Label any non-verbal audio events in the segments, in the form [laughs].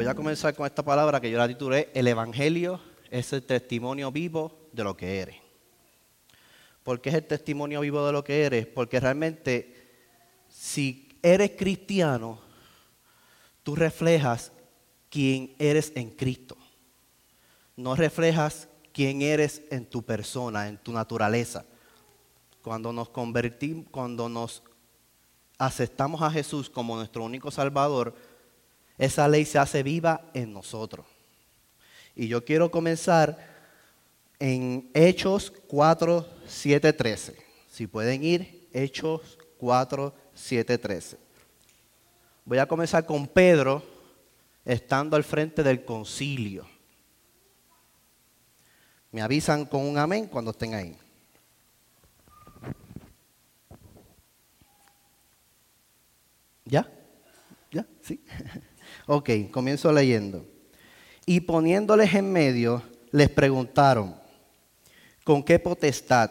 Voy a comenzar con esta palabra que yo la titulé El Evangelio es el testimonio vivo de lo que eres. ¿Por qué es el testimonio vivo de lo que eres? Porque realmente si eres cristiano, tú reflejas quién eres en Cristo. No reflejas quién eres en tu persona, en tu naturaleza. Cuando nos convertimos, cuando nos aceptamos a Jesús como nuestro único Salvador, esa ley se hace viva en nosotros. Y yo quiero comenzar en Hechos 4, 7, 13. Si pueden ir, Hechos 4, 7, 13. Voy a comenzar con Pedro estando al frente del concilio. Me avisan con un amén cuando estén ahí. ¿Ya? ¿Ya? ¿Sí? [laughs] Ok, comienzo leyendo. Y poniéndoles en medio, les preguntaron, ¿con qué potestad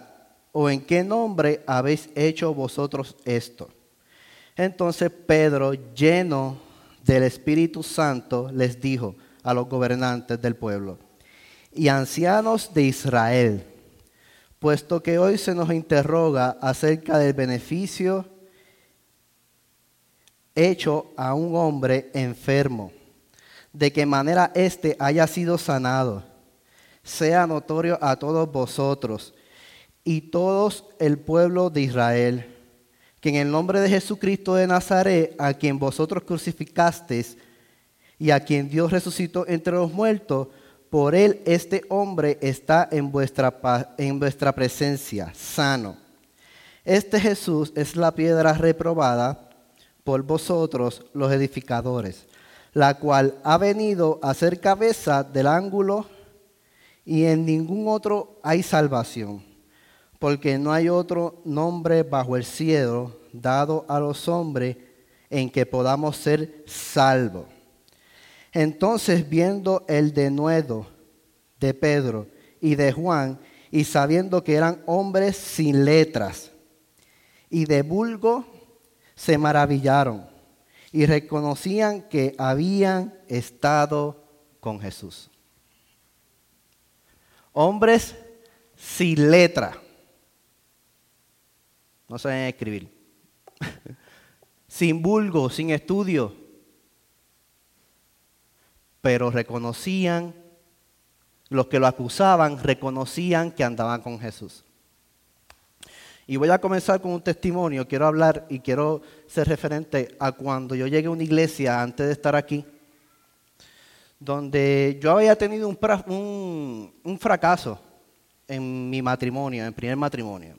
o en qué nombre habéis hecho vosotros esto? Entonces Pedro, lleno del Espíritu Santo, les dijo a los gobernantes del pueblo y ancianos de Israel, puesto que hoy se nos interroga acerca del beneficio hecho a un hombre enfermo, de qué manera éste haya sido sanado, sea notorio a todos vosotros y todos el pueblo de Israel, que en el nombre de Jesucristo de Nazaret, a quien vosotros crucificasteis y a quien Dios resucitó entre los muertos, por él este hombre está en vuestra, en vuestra presencia, sano. Este Jesús es la piedra reprobada por vosotros los edificadores, la cual ha venido a ser cabeza del ángulo y en ningún otro hay salvación, porque no hay otro nombre bajo el cielo dado a los hombres en que podamos ser salvos. Entonces, viendo el denuedo de Pedro y de Juan, y sabiendo que eran hombres sin letras y de vulgo, se maravillaron y reconocían que habían estado con Jesús. Hombres sin letra. No saben escribir. [laughs] sin vulgo, sin estudio. Pero reconocían, los que lo acusaban, reconocían que andaban con Jesús. Y voy a comenzar con un testimonio. Quiero hablar y quiero ser referente a cuando yo llegué a una iglesia antes de estar aquí, donde yo había tenido un, fracaso en mi matrimonio, en primer matrimonio.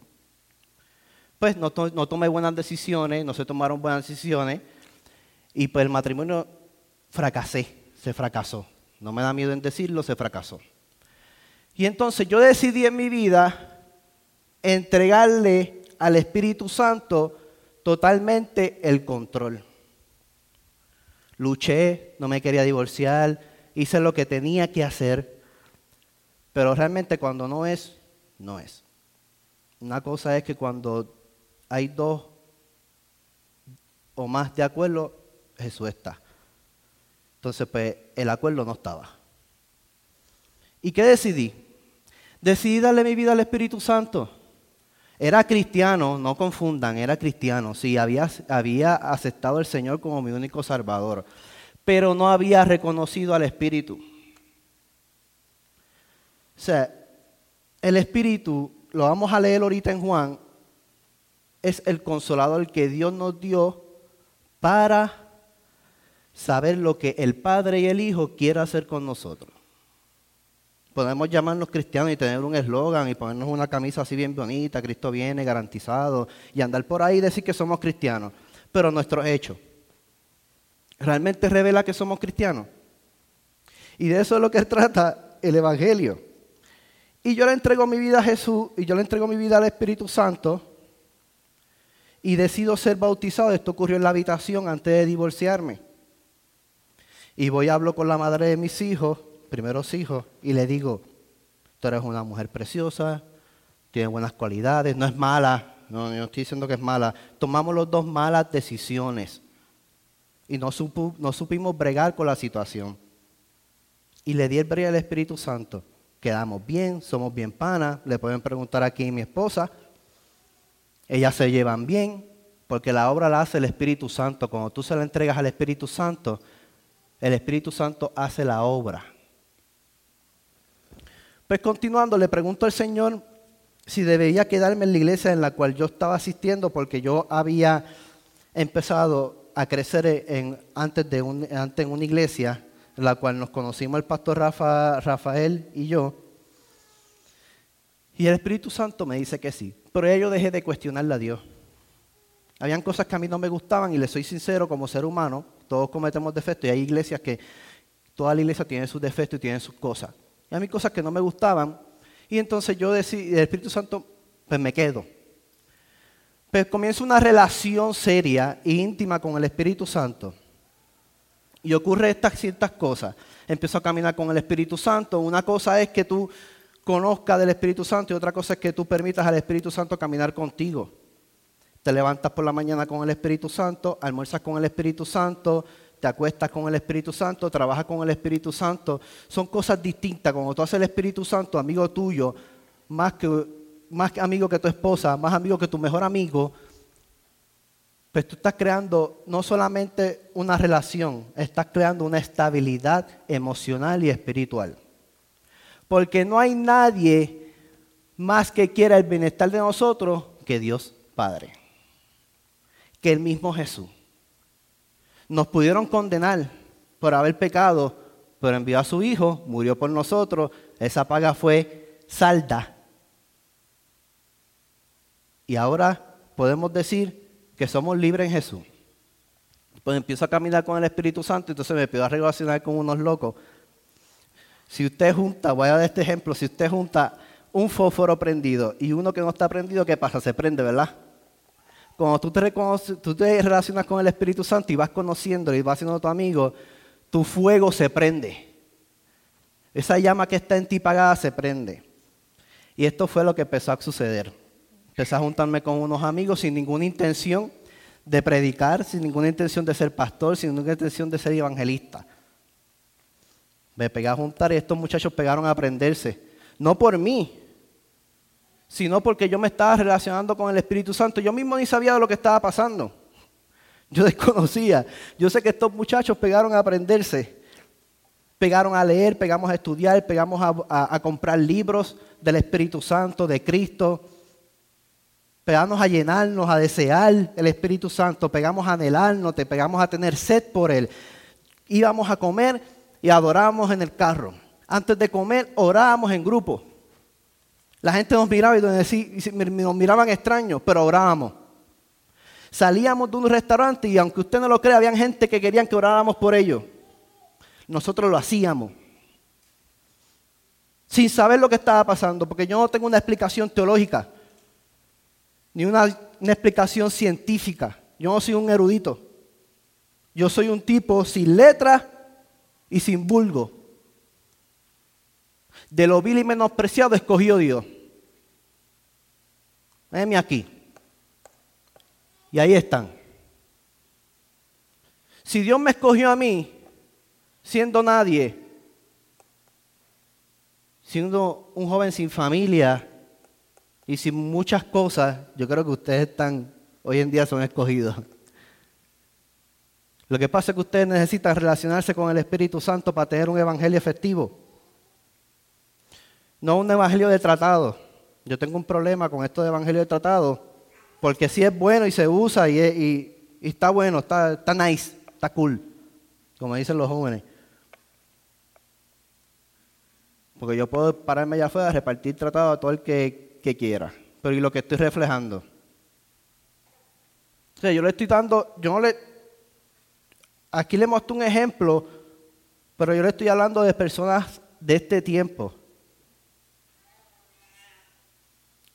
Pues no, no tomé buenas decisiones, no se tomaron buenas decisiones, y pues el matrimonio fracasé, se fracasó. No me da miedo en decirlo, se fracasó. Y entonces yo decidí en mi vida entregarle al Espíritu Santo totalmente el control. Luché, no me quería divorciar, hice lo que tenía que hacer, pero realmente cuando no es, no es. Una cosa es que cuando hay dos o más de acuerdo, Jesús está. Entonces, pues el acuerdo no estaba. ¿Y qué decidí? Decidí darle mi vida al Espíritu Santo. Era cristiano, no confundan, era cristiano. Sí, había, había aceptado al Señor como mi único salvador, pero no había reconocido al Espíritu. O sea, el Espíritu, lo vamos a leer ahorita en Juan, es el consolador que Dios nos dio para saber lo que el Padre y el Hijo quieren hacer con nosotros. Podemos llamarnos cristianos y tener un eslogan y ponernos una camisa así bien bonita, Cristo viene garantizado, y andar por ahí y decir que somos cristianos. Pero nuestro hecho, ¿realmente revela que somos cristianos? Y de eso es lo que [laughs] trata el Evangelio. Y yo le entrego mi vida a Jesús y yo le entrego mi vida al Espíritu Santo y decido ser bautizado. Esto ocurrió en la habitación antes de divorciarme. Y voy y hablo con la madre de mis hijos, primeros hijos, y le digo, tú eres una mujer preciosa, tiene buenas cualidades, no es mala, no, no estoy diciendo que es mala. Tomamos los dos malas decisiones y no, no supimos bregar con la situación. Y le di el brillo al Espíritu Santo. Quedamos bien, somos bien panas, le pueden preguntar aquí a mi esposa. Ellas se llevan bien, porque la obra la hace el Espíritu Santo. Cuando tú se la entregas al Espíritu Santo, el Espíritu Santo hace la obra. Pues continuando, le pregunto al Señor si debería quedarme en la iglesia en la cual yo estaba asistiendo porque yo había empezado a crecer en, antes, de un, antes en una iglesia en la cual nos conocimos el pastor Rafa, Rafael y yo. Y el Espíritu Santo me dice que sí, pero yo dejé de cuestionarle a Dios. Habían cosas que a mí no me gustaban y le soy sincero como ser humano, todos cometemos defectos y hay iglesias que toda la iglesia tiene sus defectos y tiene sus cosas. Y a mí cosas que no me gustaban y entonces yo decidí, el Espíritu Santo, pues me quedo. Pues comienzo una relación seria e íntima con el Espíritu Santo. Y ocurre estas ciertas cosas. Empiezo a caminar con el Espíritu Santo. Una cosa es que tú conozcas del Espíritu Santo y otra cosa es que tú permitas al Espíritu Santo caminar contigo. Te levantas por la mañana con el Espíritu Santo, almuerzas con el Espíritu Santo, te acuestas con el Espíritu Santo, trabajas con el Espíritu Santo. Son cosas distintas. Cuando tú haces el Espíritu Santo, amigo tuyo, más, que, más amigo que tu esposa, más amigo que tu mejor amigo, pues tú estás creando no solamente una relación, estás creando una estabilidad emocional y espiritual. Porque no hay nadie más que quiera el bienestar de nosotros que Dios Padre, que el mismo Jesús. Nos pudieron condenar por haber pecado, pero envió a su Hijo, murió por nosotros, esa paga fue salda. Y ahora podemos decir que somos libres en Jesús. Pues empiezo a caminar con el Espíritu Santo, entonces me pido a relacionar con unos locos. Si usted junta, voy a dar este ejemplo, si usted junta un fósforo prendido y uno que no está prendido, ¿qué pasa? Se prende, ¿verdad? Cuando tú te, tú te relacionas con el Espíritu Santo y vas conociéndolo y vas siendo tu amigo, tu fuego se prende. Esa llama que está en ti pagada se prende. Y esto fue lo que empezó a suceder. Empecé a juntarme con unos amigos sin ninguna intención de predicar, sin ninguna intención de ser pastor, sin ninguna intención de ser evangelista. Me pegué a juntar y estos muchachos pegaron a aprenderse. No por mí, sino porque yo me estaba relacionando con el Espíritu Santo. Yo mismo ni sabía de lo que estaba pasando. Yo [laughs] desconocía. Yo sé que estos muchachos pegaron a aprenderse, pegaron a leer, pegamos a estudiar, pegamos a, comprar libros del Espíritu Santo, de Cristo. Pegamos a llenarnos, a desear el Espíritu Santo, pegamos a anhelarnos, te pegamos a tener sed por Él. Íbamos a comer y adorábamos en el carro. Antes de comer, orábamos en grupo. La gente nos miraba y nos miraban extraños, pero orábamos. Salíamos de un restaurante y aunque usted no lo crea, había gente que querían que oráramos por ellos. Nosotros lo hacíamos. Sin saber lo que estaba pasando, porque yo no tengo una explicación teológica, ni una, una explicación científica. Yo no soy un erudito. Yo soy un tipo sin letra y sin vulgo. De lo vil y menospreciado escogió Dios. Véanme aquí. Y ahí están. Si Dios me escogió a mí, siendo nadie, siendo un joven sin familia y sin muchas cosas, yo creo que ustedes están, hoy en día son escogidos. Lo que pasa es que ustedes necesitan relacionarse con el Espíritu Santo para tener un evangelio efectivo no un evangelio de tratado. Yo tengo un problema con esto de evangelio de tratado, porque si es bueno y se usa y, está bueno, está, está nice, está cool, como dicen los jóvenes. Porque yo puedo pararme allá afuera, repartir tratado a todo el que, quiera. Pero ¿y lo que estoy reflejando? O sea, yo le estoy dando, yo no le, aquí le muestro un ejemplo Pero yo le estoy hablando de personas de este tiempo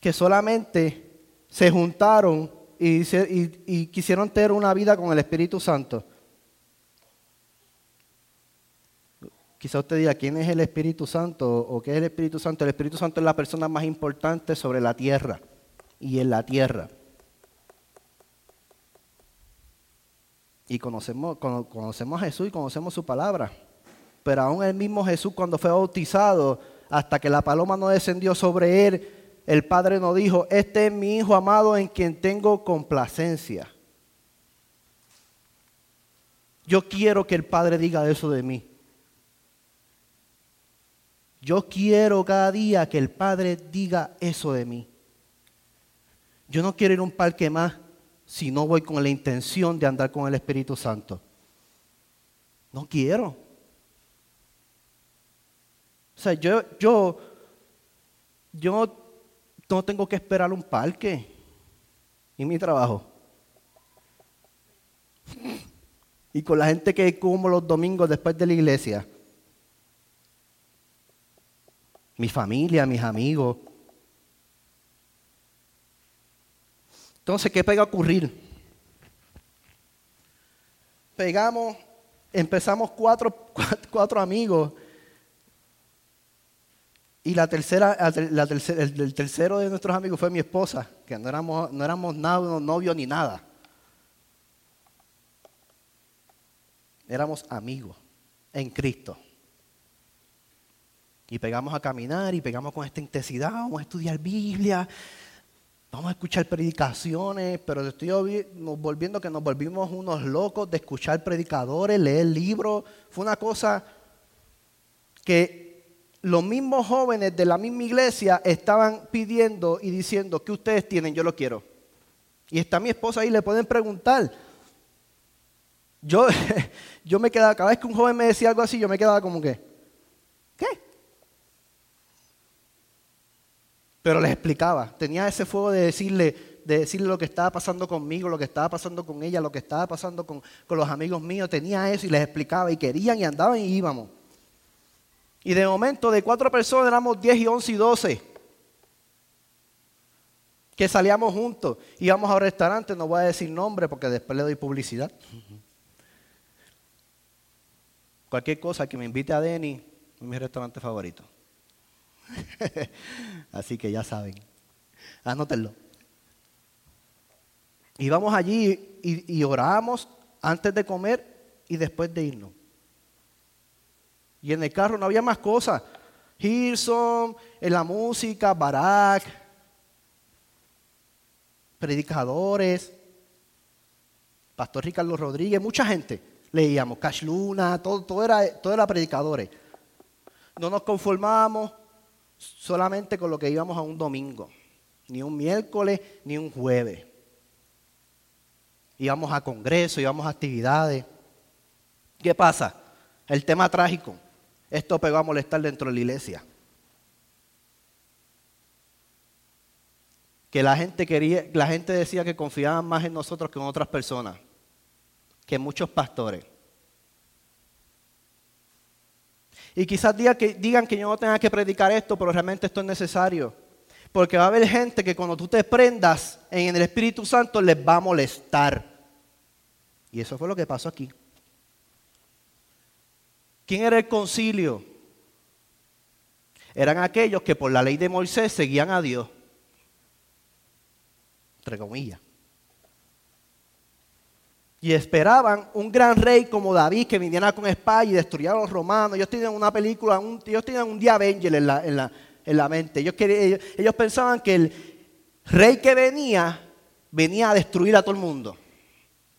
que solamente se juntaron y, quisieron tener una vida con el Espíritu Santo. Quizá usted diga, ¿quién es el Espíritu Santo o qué es el Espíritu Santo? El Espíritu Santo es la persona más importante sobre la tierra y en la tierra. Y conocemos, conocemos a Jesús y conocemos su palabra. Pero aún el mismo Jesús cuando fue bautizado, hasta que la paloma no descendió sobre él, el Padre nos dijo, este es mi Hijo amado en quien tengo complacencia. Yo quiero que el Padre diga eso de mí. Yo quiero cada día que el Padre diga eso de mí. Yo no quiero ir a un parque más si no voy con la intención de andar con el Espíritu Santo. No quiero. O sea, yo, yo, yo no tengo que esperar un parque. Y mi trabajo. Y con la gente que como los domingos después de la iglesia mi familia, mis amigos. Entonces, ¿qué pega a ocurrir? Pegamos, empezamos cuatro, [laughs] cuatro, amigos y la tercera, el, tercero de nuestros amigos fue mi esposa, que no éramos, no éramos novios ni nada. Éramos amigos en Cristo. Y pegamos a caminar y pegamos con esta intensidad, vamos a estudiar Biblia, vamos a escuchar predicaciones, pero estoy volviendo que nos volvimos unos locos de escuchar predicadores, leer libros. Fue una cosa que los mismos jóvenes de la misma iglesia estaban pidiendo y diciendo, ¿qué ustedes tienen? Yo lo quiero. Y está mi esposa ahí, le pueden preguntar. Yo, [laughs] yo me quedaba, cada vez que un joven me decía algo así, yo me quedaba como que, ¿qué? pero les explicaba. Tenía ese fuego de decirle, de decirle lo que estaba pasando conmigo, lo que estaba pasando con ella, lo que estaba pasando con, los amigos míos. Tenía eso y les explicaba y querían y andaban y íbamos. Y de momento de cuatro personas éramos diez y once y doce. Que salíamos juntos. Íbamos a un restaurante, no voy a decir nombre porque después le doy publicidad. Cualquier cosa que me invite a Denny, mi restaurante favorito. [laughs] Así que ya saben. Anótenlo. Y vamos allí y, oramos antes de comer y después de irnos. Y en el carro no había más cosas. Hilson, en la música, Barak, predicadores, Pastor Ricardo Rodríguez, mucha gente. Leíamos Cash Luna, todo, todo, era, todo era predicadores. No nos conformamos solamente con lo que íbamos a un domingo, ni un miércoles, ni un jueves. Íbamos a congresos, íbamos a actividades. ¿Qué pasa? El tema trágico. Esto pegó a molestar dentro de la iglesia. Que la gente quería, la gente decía que confiaban más en nosotros que en otras personas, que muchos pastores. Y quizás digan que, digan que yo no tenga que predicar esto, pero realmente esto es necesario. Porque va a haber gente que cuando tú te prendas en el Espíritu Santo les va a molestar. Y eso fue lo que pasó aquí. ¿Quién era el concilio? Eran aquellos que por la ley de Moisés seguían a Dios. Entre comillas y esperaban un gran rey como David que viniera con espada y destruyera a los romanos. Ellos tenían una película, ellos tenían un día Avenger en la, mente. Ellos, pensaban que el rey que venía venía a destruir a todo el mundo,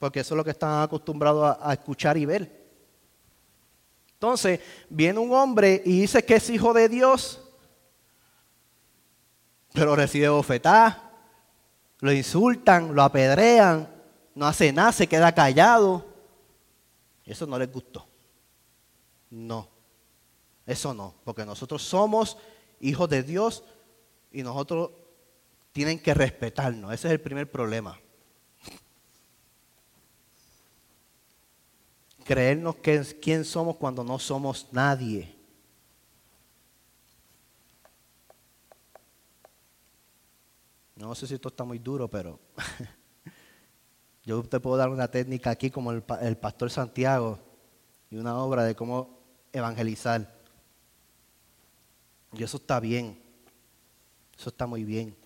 porque eso es lo que estaban acostumbrados a escuchar y ver. Entonces, viene un hombre y dice que es hijo de Dios, pero recibe bofetadas, lo insultan, lo apedrean, no hace nada, se queda callado. Eso no les gustó. No, eso no, porque nosotros somos hijos de Dios y nosotros tienen que respetarnos. Ese es el primer problema. Creernos que, quién somos cuando no somos nadie. No sé si esto está muy duro, pero [laughs] yo te puedo dar una técnica aquí como el, el pastor Santiago y una obra de cómo evangelizar. Y eso está bien. Eso está muy bien.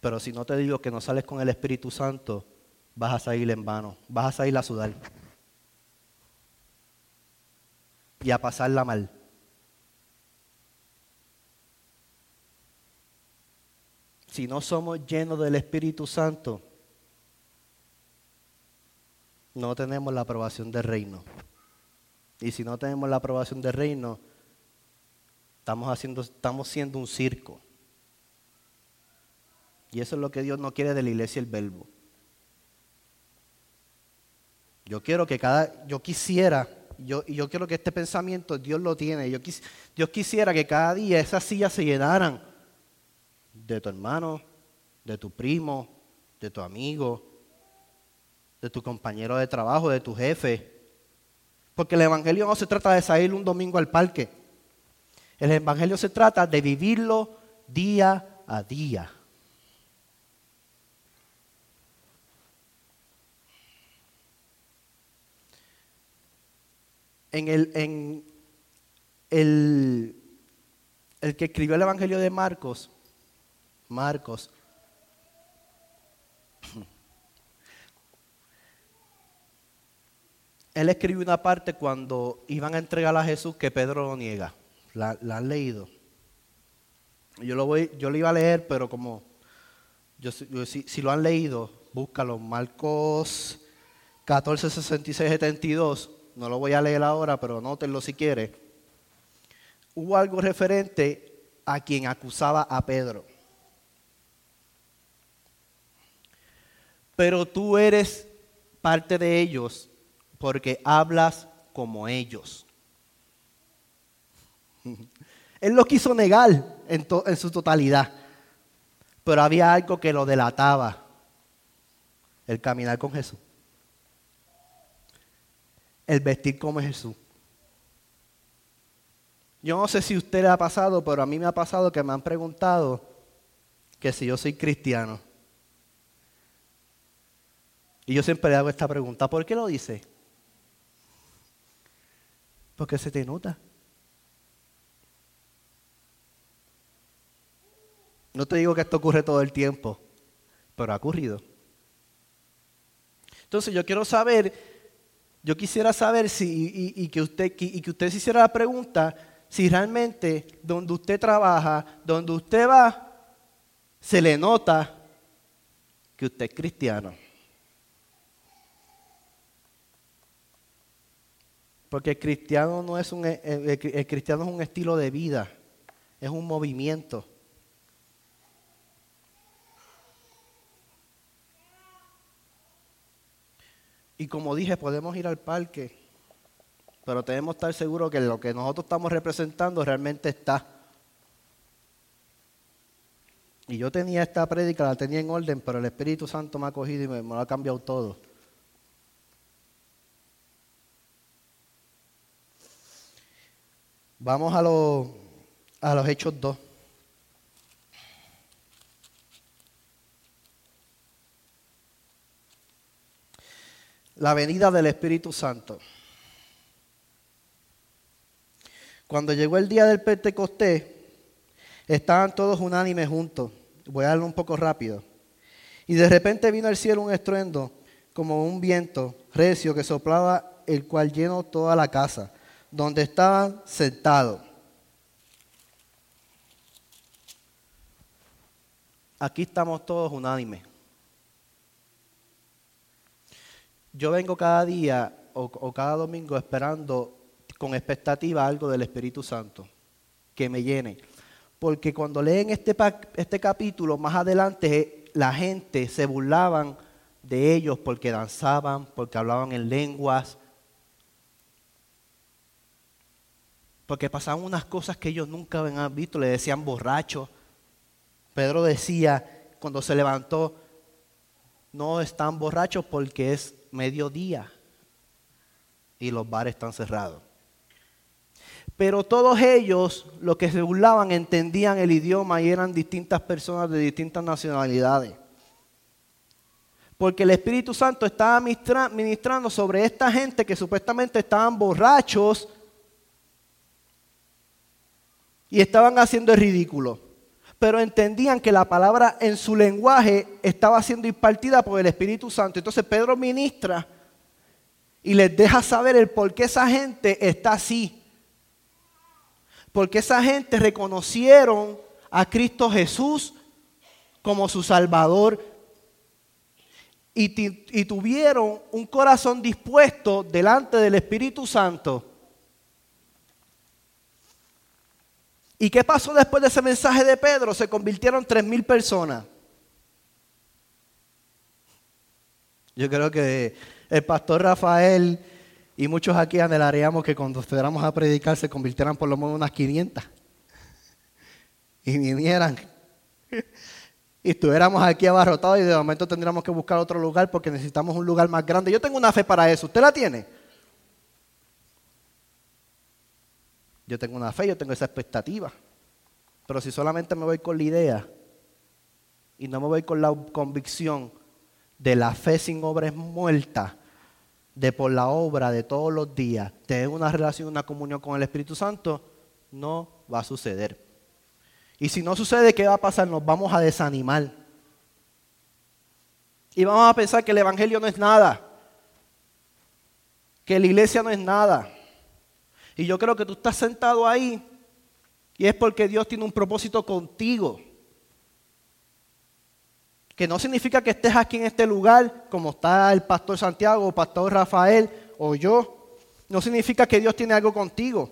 Pero si no te digo que no sales con el Espíritu Santo, vas a salir en vano. Vas a salir a sudar. Y a pasarla mal. Si no somos llenos del Espíritu Santo, no tenemos la aprobación del reino. Y si no tenemos la aprobación del reino, estamos, haciendo, estamos siendo un circo. Y eso es lo que Dios no quiere de la iglesia el verbo. Yo quiero que cada, yo quisiera, yo, y yo quiero que este pensamiento Dios lo tiene. Yo Dios quisiera que cada día esas sillas se llenaran de tu hermano, de tu primo, de tu amigo, de tu compañero de trabajo, de tu jefe. Porque el Evangelio no se trata de salir un domingo al parque. El Evangelio se trata de vivirlo día a día. En el, en el, el que escribió el Evangelio de Marcos, Marcos, [clears throat] él escribió una parte cuando iban a entregar a Jesús que Pedro lo niega. La, han leído. Yo lo, voy, yo lo iba a leer, pero como yo, si, si, lo han leído, búscalo. Marcos 14, 66, 72 no lo voy a leer ahora, pero anótenlo si quiere, hubo algo referente a quien acusaba a Pedro. Pero tú eres parte de ellos porque hablas como ellos. [laughs] Él lo quiso negar en, en su totalidad, pero había algo que lo delataba, el caminar con Jesús el vestir como Jesús. Yo no sé si a usted le ha pasado, pero a mí me ha pasado que me han preguntado que si yo soy cristiano. Y yo siempre le hago esta pregunta, ¿por qué lo dice? Porque se te nota. No te digo que esto ocurre todo el tiempo, pero ha ocurrido. Entonces yo quiero saber yo quisiera saber si, y, que usted, y que usted se hiciera la pregunta, si realmente donde usted trabaja, donde usted va, se le nota que usted es cristiano. Porque el cristiano no es un, el cristiano es un estilo de vida, es un movimiento. Y como dije, podemos ir al parque, pero tenemos que estar seguros que lo que nosotros estamos representando realmente está. Y yo tenía esta prédica, la tenía en orden, pero el Espíritu Santo me ha cogido y me, lo ha cambiado todo. Vamos a, a los Hechos 2. La venida del Espíritu Santo. Cuando llegó el día del Pentecostés, estaban todos unánimes juntos. Voy a darlo un poco rápido. Y de repente vino al cielo un estruendo, como un viento recio que soplaba, el cual llenó toda la casa, donde estaban sentados. Aquí estamos todos unánimes. Yo vengo cada día o, cada domingo esperando con expectativa algo del Espíritu Santo que me llene. Porque cuando leen este, este capítulo, más adelante la gente se burlaban de ellos porque danzaban, porque hablaban en lenguas, porque pasaban unas cosas que ellos nunca habían visto, le decían borrachos. Pedro decía, cuando se levantó, no están borrachos porque es mediodía. y los bares están cerrados. Pero todos ellos, los que se burlaban, entendían el idioma y eran distintas personas de distintas nacionalidades. Porque el Espíritu Santo estaba ministrando sobre esta gente que supuestamente estaban borrachos y estaban haciendo el ridículo. Pero entendían que la palabra en su lenguaje estaba siendo impartida por el Espíritu Santo. Entonces Pedro ministra y les deja saber el por qué esa gente está así. Porque esa gente reconocieron a Cristo Jesús como su Salvador y, y, tuvieron un corazón dispuesto delante del Espíritu Santo. ¿Y qué pasó después de ese mensaje de Pedro? Se convirtieron tres mil personas. Yo creo que el pastor Rafael y muchos aquí anhelaríamos que cuando fuéramos a predicar se convirtieran por lo menos unas 500 y vinieran y estuviéramos aquí abarrotados y de momento tendríamos que buscar otro lugar porque necesitamos un lugar más grande. Yo tengo una fe para eso. ¿Usted la tiene? Yo tengo una fe, yo tengo esa expectativa. Pero si solamente me voy con la idea y no me voy con la convicción de la fe sin obra es muerta, de por la obra de todos los días, tener una relación, una comunión con el Espíritu Santo, no va a suceder. Y si no sucede, ¿qué va a pasar? Nos vamos a desanimar. Y vamos a pensar que el Evangelio no es nada. Que la iglesia no es nada. Y yo creo que tú estás sentado ahí y es porque Dios tiene un propósito contigo que no significa que estés aquí en este lugar como está el pastor Santiago, o pastor Rafael o yo. No significa que Dios tiene algo contigo.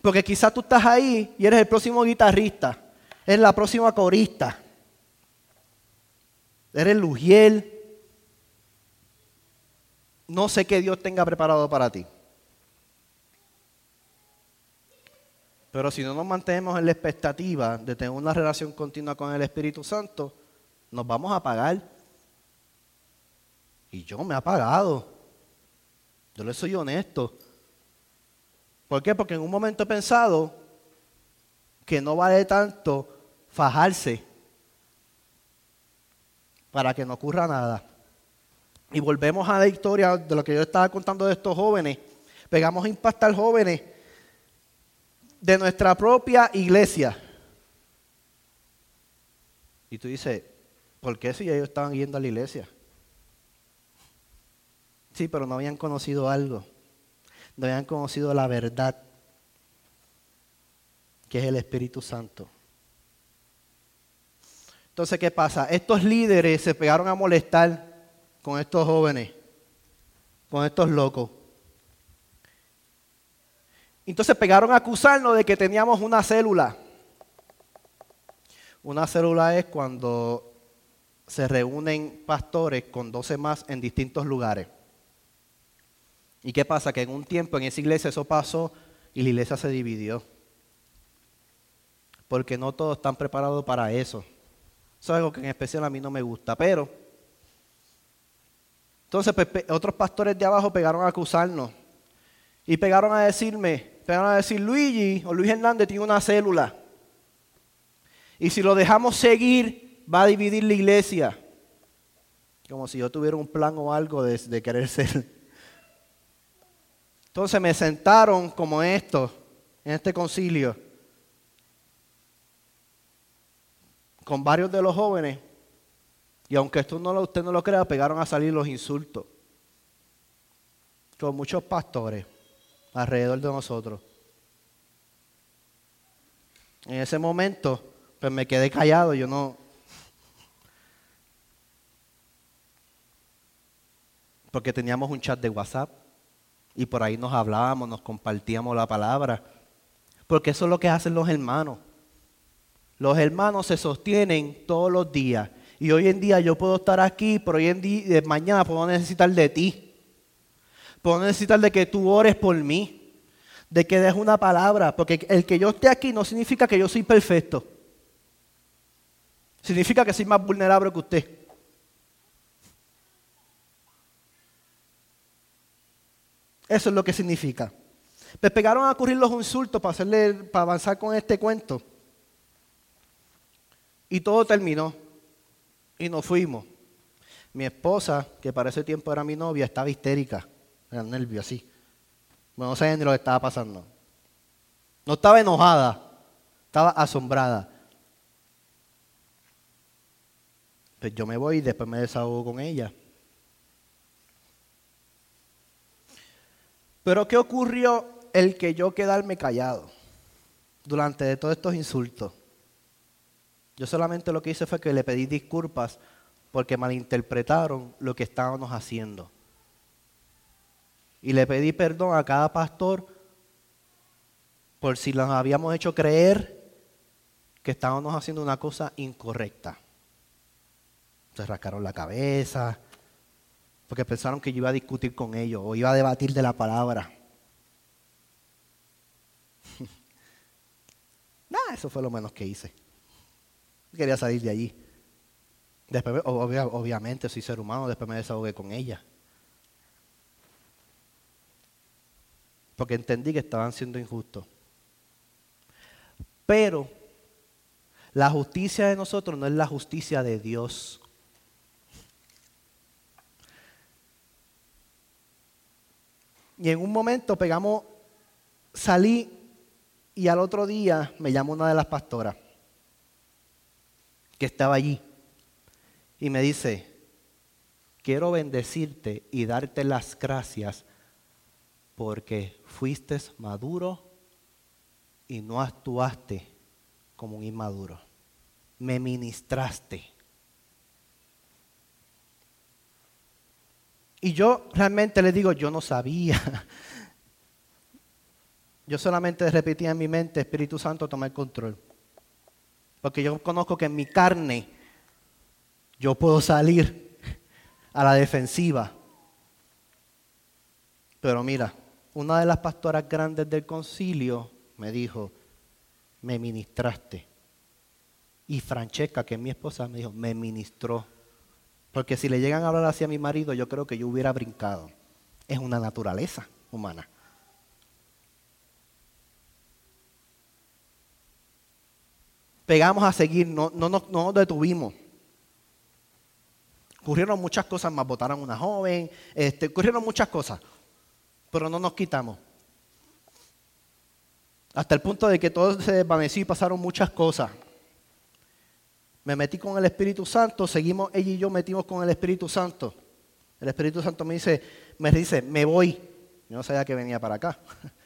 Porque quizás tú estás ahí y eres el próximo guitarrista, eres la próxima corista, eres Lugiel. No sé qué Dios tenga preparado para ti. Pero si no nos mantenemos en la expectativa de tener una relación continua con el Espíritu Santo, nos vamos a pagar. Y yo me he pagado. Yo le soy honesto. ¿Por qué? Porque en un momento he pensado que no vale tanto fajarse para que no ocurra nada. Y volvemos a la historia de lo que yo estaba contando de estos jóvenes. Pegamos a impactar jóvenes de nuestra propia iglesia. Y tú dices, ¿Por qué si ellos estaban yendo a la iglesia? Sí, pero no habían conocido algo. No habían conocido la verdad, que es el Espíritu Santo. Entonces, ¿qué pasa? Estos líderes se pegaron a molestar con estos jóvenes, con estos locos. Entonces pegaron a acusarnos de que teníamos una célula. Una célula es cuando se reúnen pastores con 12 más en distintos lugares. ¿Y qué pasa? Que en un tiempo en esa iglesia eso pasó y la iglesia se dividió. Porque no todos están preparados para eso. Eso es algo que en especial a mí no me gusta. Pero, entonces pues, otros pastores de abajo pegaron a acusarnos. Y pegaron a decirme, pegaron a decir, Luigi o Luis Hernández tiene una célula. Y si lo dejamos seguir, va a dividir la iglesia. Como si yo tuviera un plan o algo de, querer ser. Entonces me sentaron como esto, en este concilio, con varios de los jóvenes, y aunque esto no lo, usted no lo crea, pegaron a salir los insultos. Con muchos pastores alrededor de nosotros. En ese momento, pues me quedé callado, yo no, porque teníamos un chat de WhatsApp y por ahí nos hablábamos, nos compartíamos la palabra. Porque eso es lo que hacen los hermanos. Los hermanos se sostienen todos los días. Y hoy en día yo puedo estar aquí, pero hoy en día, mañana puedo necesitar de ti. Puedo necesitar de que tú ores por mí. De que des una palabra. Porque el que yo esté aquí no significa que yo soy perfecto. Significa que soy más vulnerable que usted. Eso es lo que significa. Me pegaron a ocurrir los insultos para, hacerle, para avanzar con este cuento. Y todo terminó. Y nos fuimos. Mi esposa, que para ese tiempo era mi novia, estaba histérica. Era nervio así. no sabía ni lo que estaba pasando. No estaba enojada, estaba asombrada. Pues yo me voy y después me desahogo con ella. Pero ¿qué ocurrió el que yo quedarme callado durante todos estos insultos? Yo solamente lo que hice fue que le pedí disculpas porque malinterpretaron lo que estábamos haciendo. Y le pedí perdón a cada pastor por si nos habíamos hecho creer que estábamos haciendo una cosa incorrecta. Se rascaron la cabeza, porque pensaron que yo iba a discutir con ellos o iba a debatir de la palabra. [laughs] Nada, eso fue lo menos que hice. Quería salir de allí. Después, obviamente, soy ser humano, después me desahogué con ella. Porque entendí que estaban siendo injustos. Pero la justicia de nosotros no es la justicia de Dios. Y en un momento pegamos, salí y al otro día me llamó una de las pastoras que estaba allí y me dice, quiero bendecirte y darte las gracias porque fuiste maduro y no actuaste como un inmaduro. Me ministraste. Y yo realmente le digo, yo no sabía. [laughs] Yo solamente repetía en mi mente, Espíritu Santo, toma el control. Porque yo conozco que en mi carne yo puedo salir a la defensiva. Pero mira, una de las pastoras grandes del concilio me dijo, me ministraste. Y Francesca, que es mi esposa, me dijo, me ministró. Porque si le llegan a hablar así a mi marido, yo creo que yo hubiera brincado. Es una naturaleza humana. Pegamos a seguir, no, no, no nos detuvimos. Ocurrieron muchas cosas más, votaron una joven, este, ocurrieron muchas cosas, pero no nos quitamos. Hasta el punto de que todo se desvaneció y pasaron muchas cosas. Me metí con el Espíritu Santo, seguimos, ella y yo metimos con el Espíritu Santo. El Espíritu Santo me dice, me dice, me voy. Yo no sabía que venía para acá. [laughs]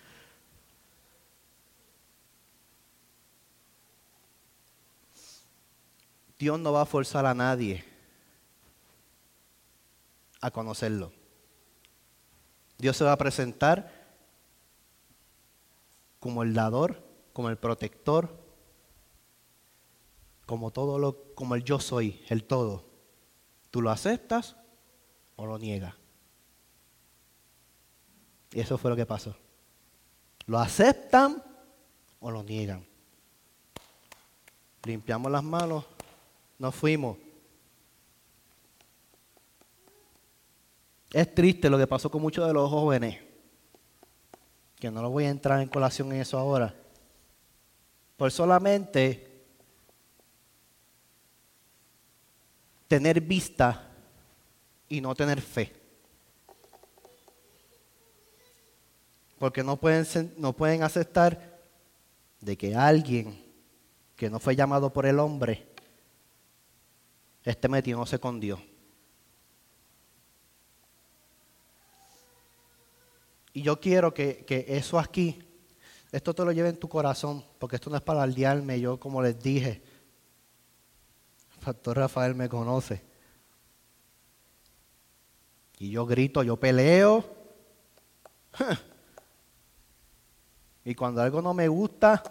Dios no va a forzar a nadie a conocerlo. Dios se va a presentar como el dador, como el protector, como todo lo, como el yo soy, el todo. ¿Tú lo aceptas o lo niegas? Y eso fue lo que pasó. ¿Lo aceptan o lo niegan? Limpiamos las manos, nos fuimos. Es triste lo que pasó con muchos de los jóvenes, que no lo voy a entrar en colación en eso ahora, por solamente tener vista y no tener fe. Porque no pueden, no pueden aceptar de que alguien que no fue llamado por el hombre esté metiéndose con Dios. Y yo quiero que, eso aquí, esto te lo lleve en tu corazón, porque esto no es para aldearme, yo como les dije, el pastor Rafael me conoce. Y yo grito, yo peleo. [laughs] Y cuando algo no me gusta,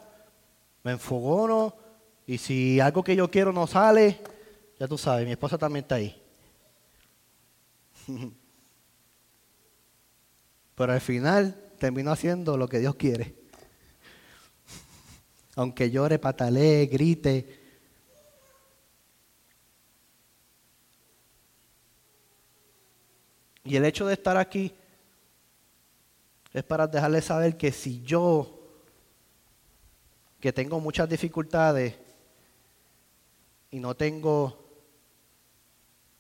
me enfogono. Y si algo que yo quiero no sale, ya tú sabes, mi esposa también está ahí. [laughs] Pero al final termino haciendo lo que Dios quiere. Aunque llore, patalee, grite. Y el hecho de estar aquí Es para dejarle saber que si yo, que tengo muchas dificultades y no tengo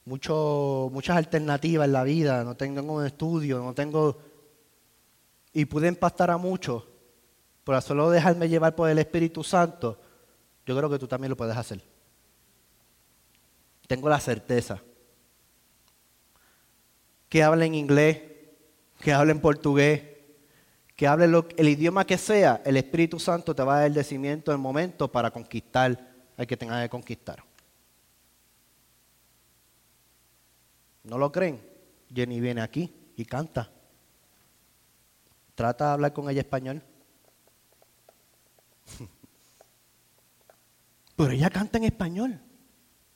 mucho, muchas alternativas en la vida, no tengo un estudio, no tengo... y pude impactar a muchos, por solo dejarme llevar por el Espíritu Santo, yo creo que tú también lo puedes hacer. Tengo la certeza. Que hablen inglés, que hablen portugués, que hable el idioma que sea, el Espíritu Santo te va a dar el decimiento del momento para conquistar al que tenga que conquistar. ¿No lo creen? Jenny viene aquí y canta. Trata de hablar con ella español. [laughs] Pero ella canta en español.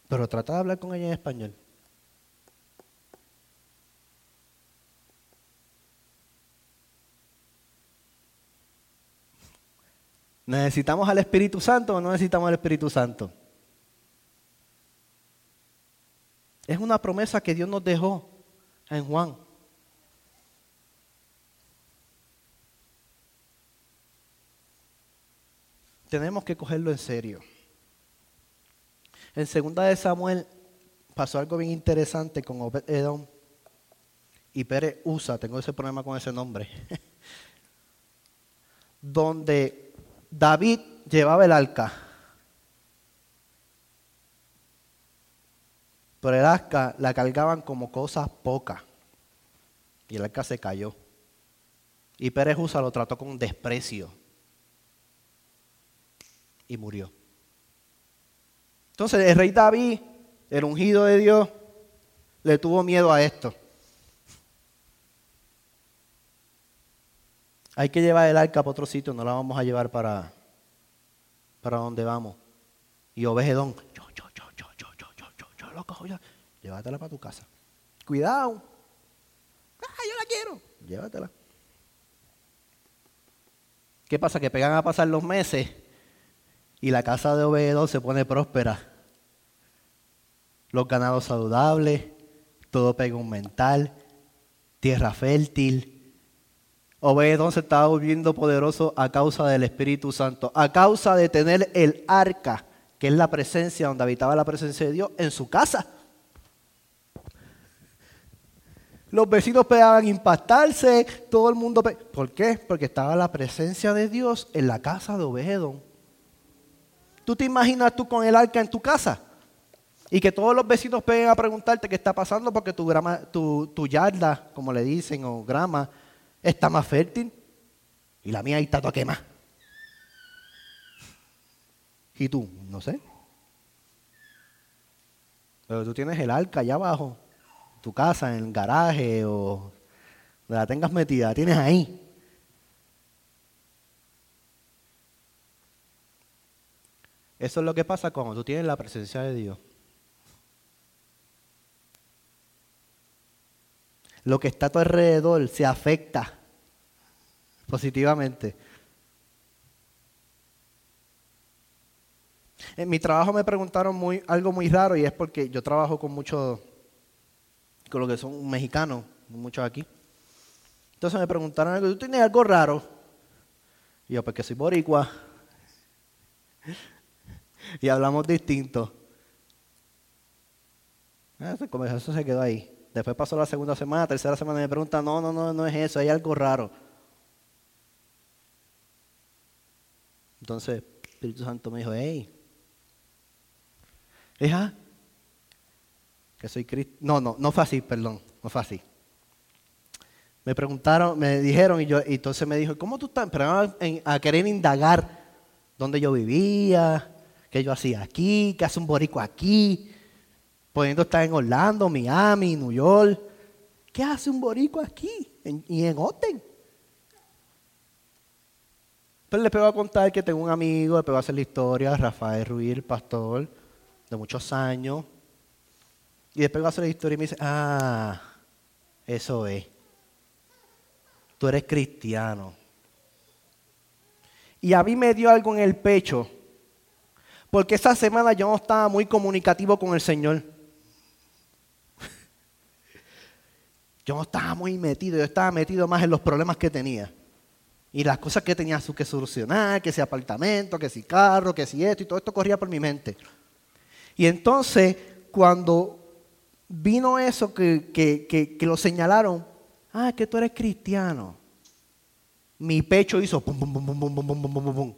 Pero trata de hablar con ella en español. ¿Necesitamos al Espíritu Santo o no necesitamos al Espíritu Santo? Es una promesa que Dios nos dejó en Juan. Tenemos que cogerlo en serio. En segunda de Samuel pasó algo bien interesante con Obed Edom y Pérez Usa, tengo ese problema con ese nombre, [laughs] donde David llevaba el arca. Pero el arca la cargaban como cosas pocas. Y el arca se cayó. Y Pérez Usa lo trató con desprecio. Y murió. Entonces el rey David, el ungido de Dios, le tuvo miedo a esto. Hay que llevar el arca para otro sitio, no la vamos a llevar para, para donde vamos. Y Obedón, yo, yo, yo, yo, yo, yo, yo, yo, yo, lo cojo ya. Llévatela para tu casa. Cuidado. Ah, yo la quiero. Llévatela. ¿Qué pasa? Que pegan a pasar los meses y la casa de Obedón se pone próspera. Los ganados saludables, todo mental, tierra fértil. Obedón se estaba volviendo poderoso a causa del Espíritu Santo, a causa de tener el arca, que es la presencia donde habitaba la presencia de Dios, en su casa. Los vecinos pegaban impactarse, todo el mundo... ¿Por qué? Porque estaba la presencia de Dios en la casa de Obedón. ¿Tú te imaginas tú con el arca en tu casa? Y que todos los vecinos peguen a preguntarte qué está pasando porque tu, grama, tu, tu yarda, como le dicen, o grama, está más fértil. Y la mía ahí está toda quema. Y tú, no sé. Pero tú tienes el arca allá abajo, tu casa, en el garaje o donde la tengas metida, la tienes ahí. Eso es lo que pasa cuando tú tienes la presencia de Dios. Lo que está a tu alrededor se afecta positivamente. En mi trabajo me preguntaron algo muy raro y es porque yo trabajo con muchos, con lo que son mexicanos, muchos aquí. Entonces me preguntaron algo, ¿tú tienes algo raro? Y yo, porque soy boricua [laughs] y hablamos distinto. Ah, eso se quedó ahí. Después pasó la segunda semana, tercera semana me pregunta, no, no, no, no es eso, hay algo raro. Entonces, Espíritu Santo me dijo, hey, hija, que soy Cristo. No, no, no fue así, perdón, no fue así. Me preguntaron, me dijeron, y yo, y entonces me dijo, ¿cómo tú estás? Pero a querer indagar dónde yo vivía, ¿Qué yo hacía aquí? ¿Qué hace un borico aquí? Pudiendo estar en Orlando, Miami, New York. ¿Qué hace un borico aquí? y en Oten. Pues le pego a contar que tengo un amigo, le pego a hacer la historia, Rafael Ruiz, pastor, de muchos años. Y después a hacer la historia y me dice, ah, eso es. Tú eres cristiano. Y a mí me dio algo en el pecho porque esa semana yo no estaba muy comunicativo con el Señor. [laughs] Yo no estaba muy metido, yo estaba metido más en los problemas que tenía. Y las cosas que tenía que solucionar, que si apartamento, que si carro, que si esto, y todo esto corría por mi mente. Y entonces, cuando vino eso que, que, lo señalaron, ah, que tú eres cristiano. Mi pecho hizo pum, pum, pum, pum, pum, pum, pum, pum, pum.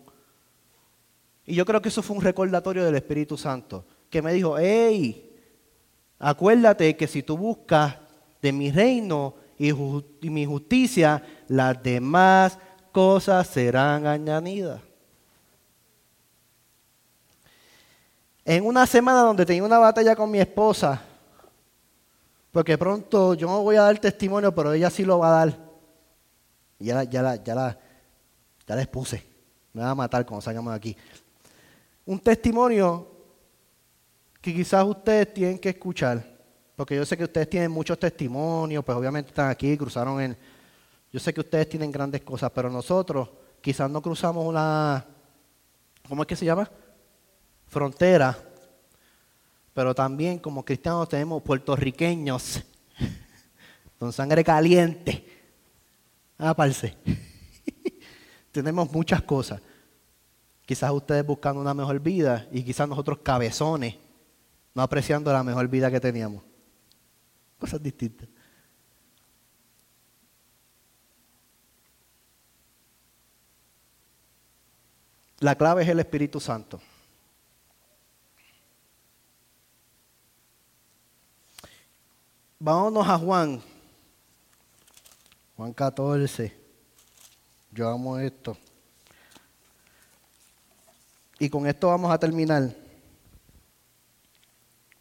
Y yo creo que eso fue un recordatorio del Espíritu Santo, que me dijo, hey, acuérdate que si tú buscas de mi reino y, mi justicia, las demás cosas serán añadidas. En una semana donde tenía una batalla con mi esposa, porque pronto yo no voy a dar testimonio, pero ella sí lo va a dar. Ya la, ya la, ya la, ya la expuse. Me va a matar cuando salgamos de aquí. Un testimonio que quizás ustedes tienen que escuchar, porque yo sé que ustedes tienen muchos testimonios, pues obviamente están aquí, cruzaron en... Yo sé que ustedes tienen grandes cosas, pero nosotros quizás no cruzamos una... ¿Cómo es que se llama? Frontera pero también como cristianos tenemos puertorriqueños [laughs] con sangre caliente. Ah, parce. [laughs] tenemos muchas cosas. Quizás ustedes buscando una mejor vida y quizás nosotros cabezones, no apreciando la mejor vida que teníamos. Cosas distintas. La clave es el Espíritu Santo. Vámonos a Juan. Juan 14. Yo amo esto. Y con esto vamos a terminar.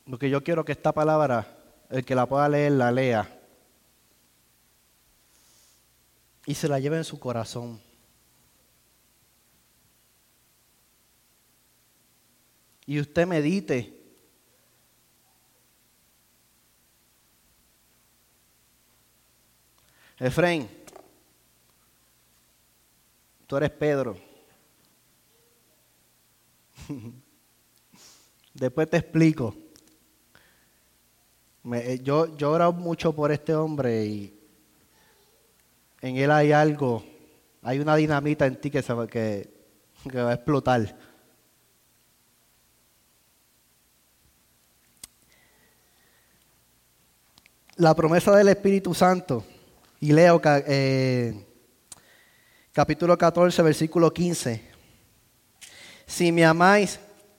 Porque yo quiero que esta palabra, el que la pueda leer, la lea. Y se la lleve en su corazón. Y usted medite Efraín, tú eres Pedro. [laughs] Después te explico. Eh, yo, yo oro mucho por este hombre y en él hay algo, hay una dinamita en ti que, se que, [laughs] que va a explotar. La promesa del Espíritu Santo y leo eh, capítulo 14, versículo 15. Si me amáis,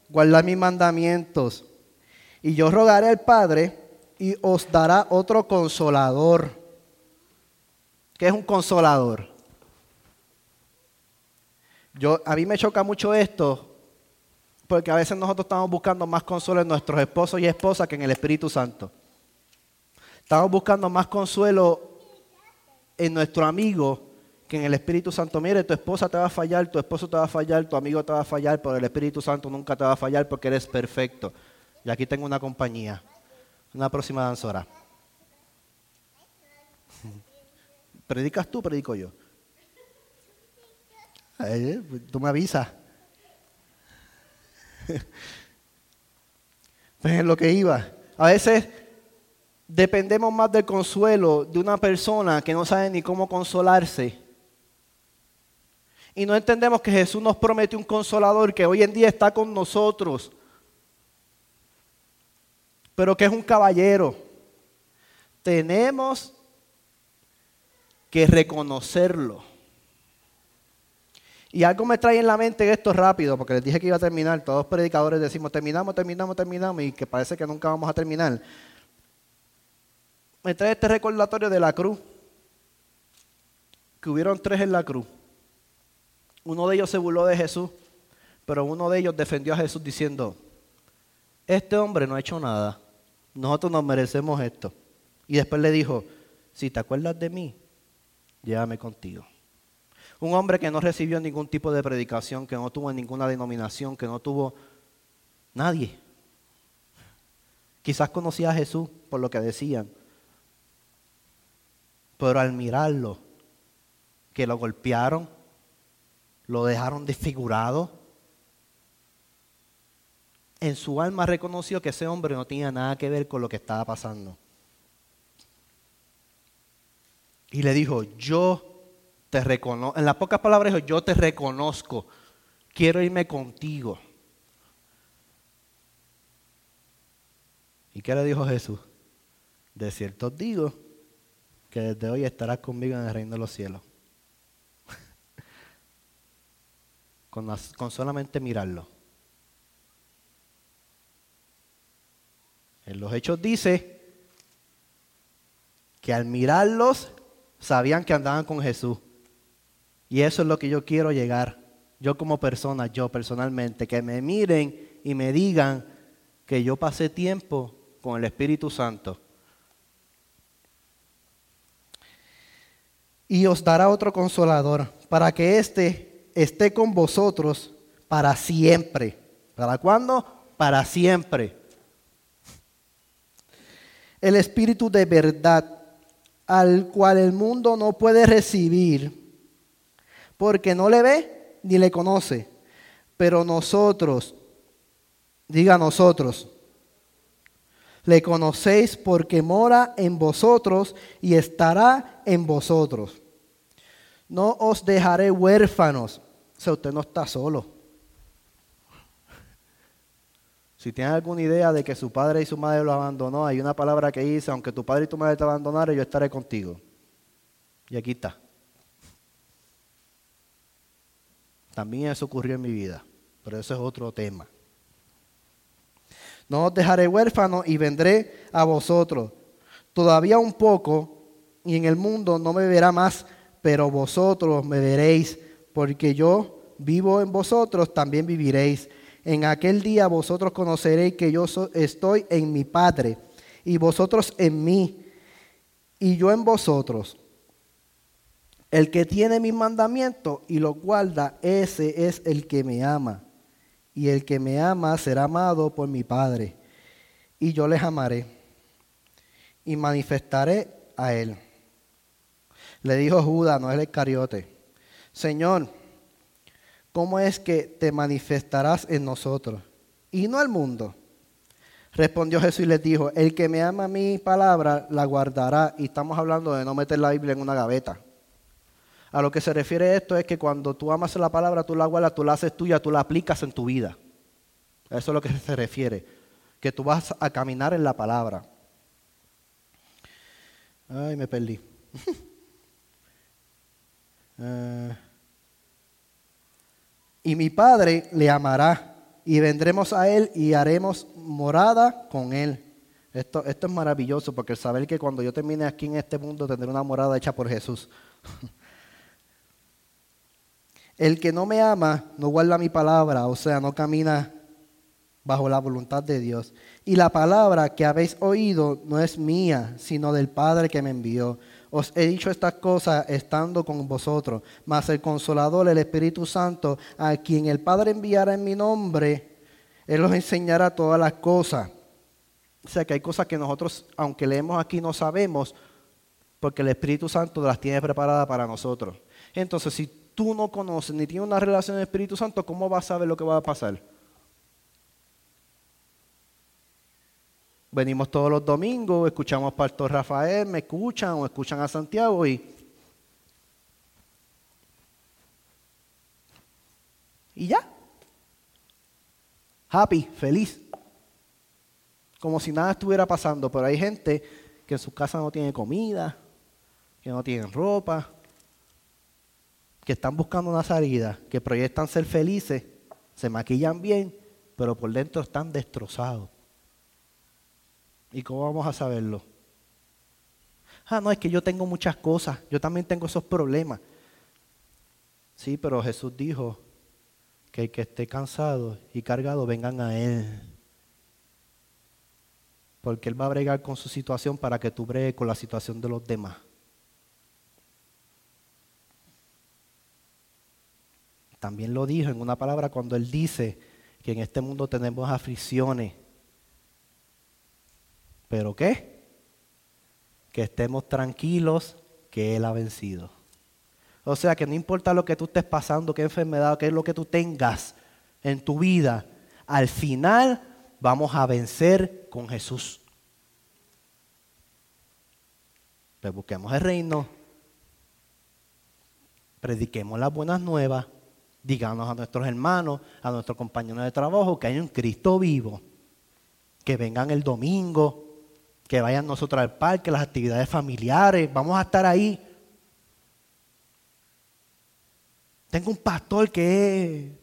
guardad mis mandamientos. Y yo rogaré al Padre y os dará otro consolador. ¿Qué es un consolador? Yo, a mí me choca mucho esto porque a veces nosotros estamos buscando más consuelo en nuestros esposos y esposas que en el Espíritu Santo. Estamos buscando más consuelo en nuestro amigo que en el Espíritu Santo. Mire, tu esposa te va a fallar, tu esposo te va a fallar, tu amigo te va a fallar, pero el Espíritu Santo nunca te va a fallar porque eres perfecto. Y aquí tengo una compañía, una próxima danzora. [laughs] ¿Predicas tú, predico yo? Eh, tú me avisas. [laughs] pues en lo que iba. A veces dependemos más del consuelo de una persona que no sabe ni cómo consolarse. Y no entendemos que Jesús nos promete un consolador que hoy en día está con nosotros, pero que es un caballero. Tenemos que reconocerlo. Y algo me trae en la mente esto rápido, porque les dije que iba a terminar. Todos los predicadores decimos, terminamos, terminamos, terminamos, y que parece que nunca vamos a terminar me trae este recordatorio de la cruz. Que hubieron tres en la cruz. Uno de ellos se burló de Jesús, pero uno de ellos defendió a Jesús diciendo, este hombre no ha hecho nada, nosotros nos merecemos esto. Y después le dijo, si te acuerdas de mí, llévame contigo. Un hombre que no recibió ningún tipo de predicación, que no tuvo ninguna denominación, que no tuvo nadie. Quizás conocía a Jesús por lo que decían, pero al mirarlo, que lo golpearon, lo dejaron desfigurado, en su alma reconoció que ese hombre no tenía nada que ver con lo que estaba pasando. Y le dijo, yo te reconozco. En las pocas palabras dijo, yo te reconozco. Quiero irme contigo. ¿Y qué le dijo Jesús? De cierto os digo que desde hoy estarás conmigo en el reino de los cielos. Con, solamente mirarlo. En los hechos dice que al mirarlos sabían que andaban con Jesús. Y eso es lo que yo quiero llegar. Yo como persona, yo personalmente, que me miren y me digan que yo pasé tiempo con el Espíritu Santo. Y os dará otro consolador para que éste esté con vosotros para siempre. ¿Para cuándo? Para siempre. El Espíritu de verdad, al cual el mundo no puede recibir, porque no le ve ni le conoce. Pero nosotros, diga nosotros, le conocéis porque mora en vosotros y estará en vosotros. No os dejaré huérfanos. O sea, usted no está solo. Si tiene alguna idea de que su padre y su madre lo abandonó, hay una palabra que dice, aunque tu padre y tu madre te abandonaran, yo estaré contigo. Y aquí está. También eso ocurrió en mi vida, pero eso es otro tema. No os dejaré huérfano y vendré a vosotros. Todavía un poco y en el mundo no me verá más, pero vosotros me veréis, porque yo vivo en vosotros, también viviréis. En aquel día vosotros conoceréis que yo estoy en mi Padre y vosotros en mí y yo en vosotros. El que tiene mi mandamiento y lo guarda, ese es el que me ama y el que me ama será amado por mi Padre, y yo les amaré y manifestaré a él. Le dijo Judas, no es el cariote, Señor, ¿cómo es que te manifestarás en nosotros y no al mundo? Respondió Jesús y les dijo, el que me ama mi palabra la guardará. Y estamos hablando de no meter la Biblia en una gaveta. A lo que se refiere esto es que cuando tú amas la palabra, tú la guardas, tú la haces tuya, tú la aplicas en tu vida. Eso es lo que se refiere. Que tú vas a caminar en la palabra. Ay, me perdí. [laughs] Eh, y mi Padre le amará y vendremos a Él y haremos morada con Él. Esto, esto es maravilloso porque saber que cuando yo termine aquí en este mundo tendré una morada hecha por Jesús. [laughs] El que no me ama no guarda mi palabra, o sea, no camina bajo la voluntad de Dios. Y la palabra que habéis oído no es mía, sino del Padre que me envió. Os he dicho estas cosas estando con vosotros, mas el consolador, el Espíritu Santo, a quien el Padre enviará en mi nombre, Él os enseñará todas las cosas. O sea que hay cosas que nosotros, aunque leemos aquí, no sabemos, porque el Espíritu Santo las tiene preparadas para nosotros. Entonces, si tú no conoces ni tienes una relación con el Espíritu Santo, ¿cómo vas a saber lo que va a pasar? Venimos todos los domingos, escuchamos Pastor Rafael, me escuchan o escuchan a Santiago y. Y ya. Happy, feliz. Como si nada estuviera pasando. Pero hay gente que en su casa no tiene comida, que no tienen ropa, que están buscando una salida, que proyectan ser felices, se maquillan bien, pero por dentro están destrozados. ¿Y cómo vamos a saberlo? Ah, no, es que yo tengo muchas cosas, yo también tengo esos problemas. Sí, pero Jesús dijo que el que esté cansado y cargado vengan a Él. Porque Él va a bregar con su situación para que tú bregues con la situación de los demás. También lo dijo en una palabra cuando Él dice que en este mundo tenemos aflicciones. ¿Pero qué? Que estemos tranquilos que Él ha vencido. O sea que no importa lo que tú estés pasando, qué enfermedad, qué es lo que tú tengas en tu vida, al final vamos a vencer con Jesús. Pues busquemos el reino, Prediquemos las buenas nuevas. Digamos a nuestros hermanos, a nuestros compañeros de trabajo que hay un Cristo vivo. Que vengan el domingo, que vayan nosotros al parque, las actividades familiares. Vamos a estar ahí. Tengo un pastor que es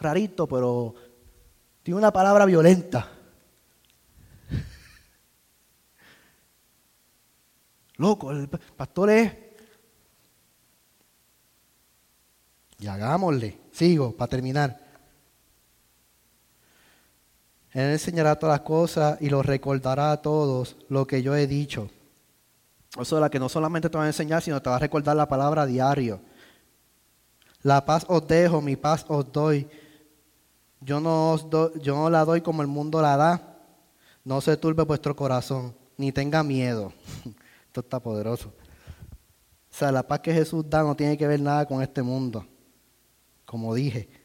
rarito, pero tiene una palabra violenta. [laughs] Loco, el pastor es. Y hagámosle. Sigo, para terminar. Él enseñará todas las cosas y lo recordará a todos lo que yo he dicho. O sea, que no solamente te va a enseñar, sino te va a recordar la palabra diario. La paz os dejo, mi paz os doy. Yo no, os yo no la doy como el mundo la da. No se turbe vuestro corazón, ni tenga miedo. [laughs] Esto está poderoso. O sea, la paz que Jesús da no tiene que ver nada con este mundo. Como dije.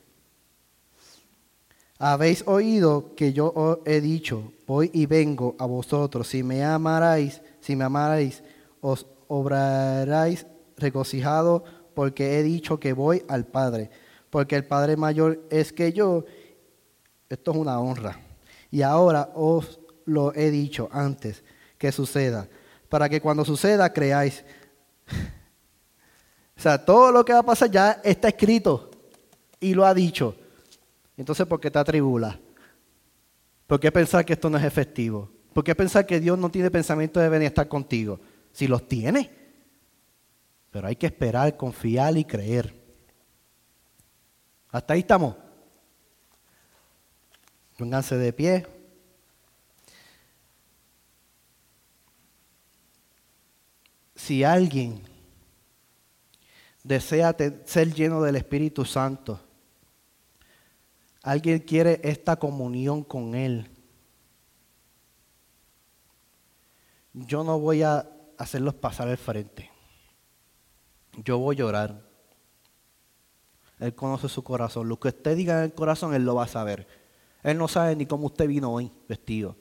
Habéis oído que yo os he dicho, voy y vengo a vosotros. Si me amarais, si me amarais, os obraréis regocijado porque he dicho que voy al Padre. Porque el Padre mayor es que yo. Esto es una honra. Y ahora os lo he dicho antes que suceda para que cuando suceda creáis. [laughs] O sea, todo lo que va a pasar ya está escrito y lo ha dicho. Entonces, ¿por qué te atribula? ¿Por qué pensar que esto no es efectivo? ¿Por qué pensar que Dios no tiene pensamiento de venir a estar contigo? Si los tiene. Pero hay que esperar, confiar y creer. Hasta ahí estamos. Pónganse de pie. si alguien desea ser lleno del Espíritu Santo, alguien quiere esta comunión con Él, yo no voy a hacerlos pasar al frente. Yo voy a orar. Él conoce su corazón. Lo que usted diga en el corazón, Él lo va a saber. Él no sabe ni cómo usted vino hoy vestido.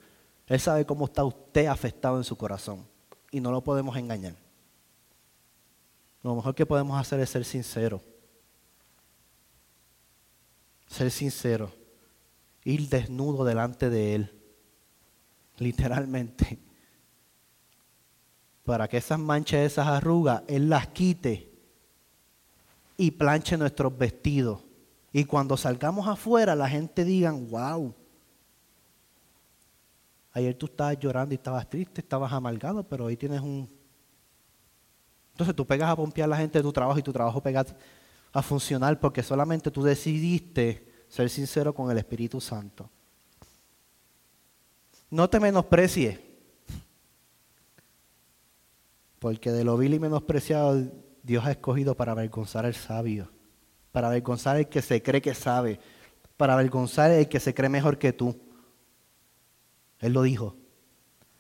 Él sabe cómo está usted afectado en su corazón. Y no lo podemos engañar. Lo mejor que podemos hacer es ser sincero. Ser sincero. Ir desnudo delante de Él. Literalmente. Para que esas manchas, esas arrugas, Él las quite y planche nuestros vestidos. Y cuando salgamos afuera, la gente diga, wow. Ayer tú estabas llorando y estabas triste, estabas amargado, pero hoy tienes un entonces tú pegas a pompear a la gente de tu trabajo y tu trabajo pega a funcionar porque solamente tú decidiste ser sincero con el Espíritu Santo. No te menosprecies, porque de lo vil y menospreciado Dios ha escogido para avergonzar al sabio, para avergonzar al que se cree que sabe, para avergonzar al que se cree mejor que tú. Él lo dijo,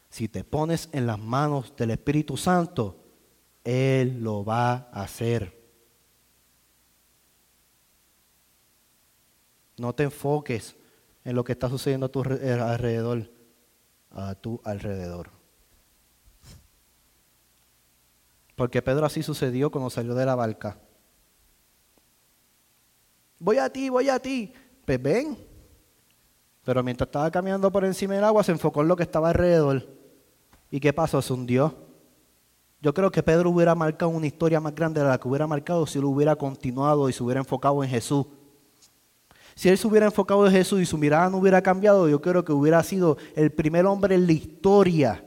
si te pones en las manos del Espíritu Santo, él lo va a hacer. No te enfoques en lo que está sucediendo a tu alrededor, a tu alrededor. Porque Pedro así sucedió cuando salió de la barca. Voy a ti, voy a ti. Pues ven. Pero mientras estaba caminando por encima del agua, se enfocó en lo que estaba alrededor. ¿Y qué pasó? Se hundió. Yo creo que Pedro hubiera marcado una historia más grande de la que hubiera marcado si él hubiera continuado y se hubiera enfocado en Jesús. Si él se hubiera enfocado en Jesús y su mirada no hubiera cambiado, yo creo que hubiera sido el primer hombre en la historia,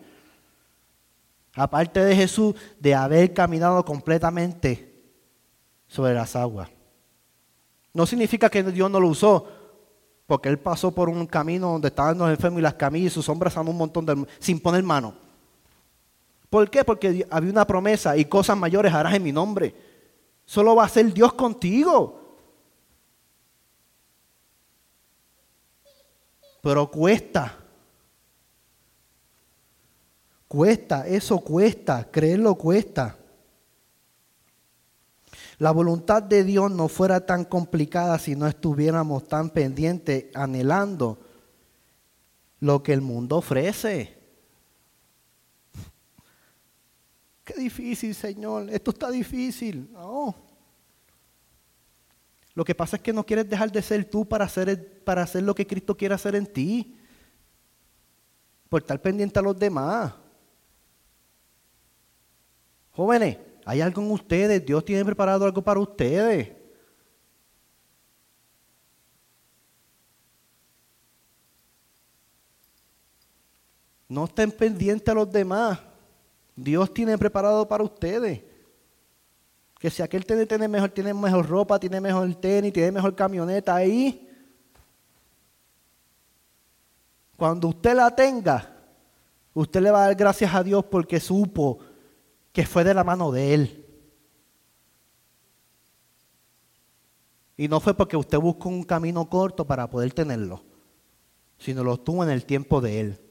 aparte de Jesús, de haber caminado completamente sobre las aguas. No significa que Dios no lo usó, porque él pasó por un camino donde estaban los enfermos y las camillas y sus sombras a un montón de sin poner mano. ¿Por qué? Porque había una promesa y cosas mayores harás en mi nombre. Solo va a ser Dios contigo. Pero cuesta. Cuesta, eso cuesta, creerlo cuesta. La voluntad de Dios no fuera tan complicada si no estuviéramos tan pendientes, anhelando lo que el mundo ofrece. [laughs] difícil, Señor, esto está difícil. No, Lo que pasa es que no quieres dejar de ser tú para hacer, para hacer lo que Cristo quiere hacer en ti. Por estar pendiente a los demás. Jóvenes, hay algo en ustedes. Dios tiene preparado algo para ustedes. No estén pendientes a los demás. Dios tiene preparado para ustedes. Que si aquel tiene, tiene, mejor, tiene mejor ropa, tiene mejor tenis, tiene mejor camioneta ahí. Cuando usted la tenga, usted le va a dar gracias a Dios porque supo que fue de la mano de Él. Y no fue porque usted buscó un camino corto para poder tenerlo, sino lo tuvo en el tiempo de Él.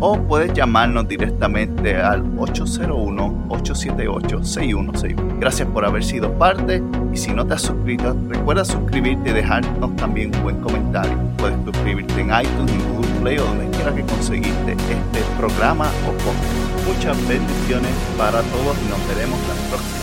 o puedes llamarnos directamente al 801-878-6161. Gracias por haber sido parte y si no te has suscrito, recuerda suscribirte y dejarnos también un buen comentario. Puedes suscribirte en iTunes, en Google Play o donde quiera que conseguiste este programa o podcast. Muchas bendiciones para todos y nos veremos la próxima.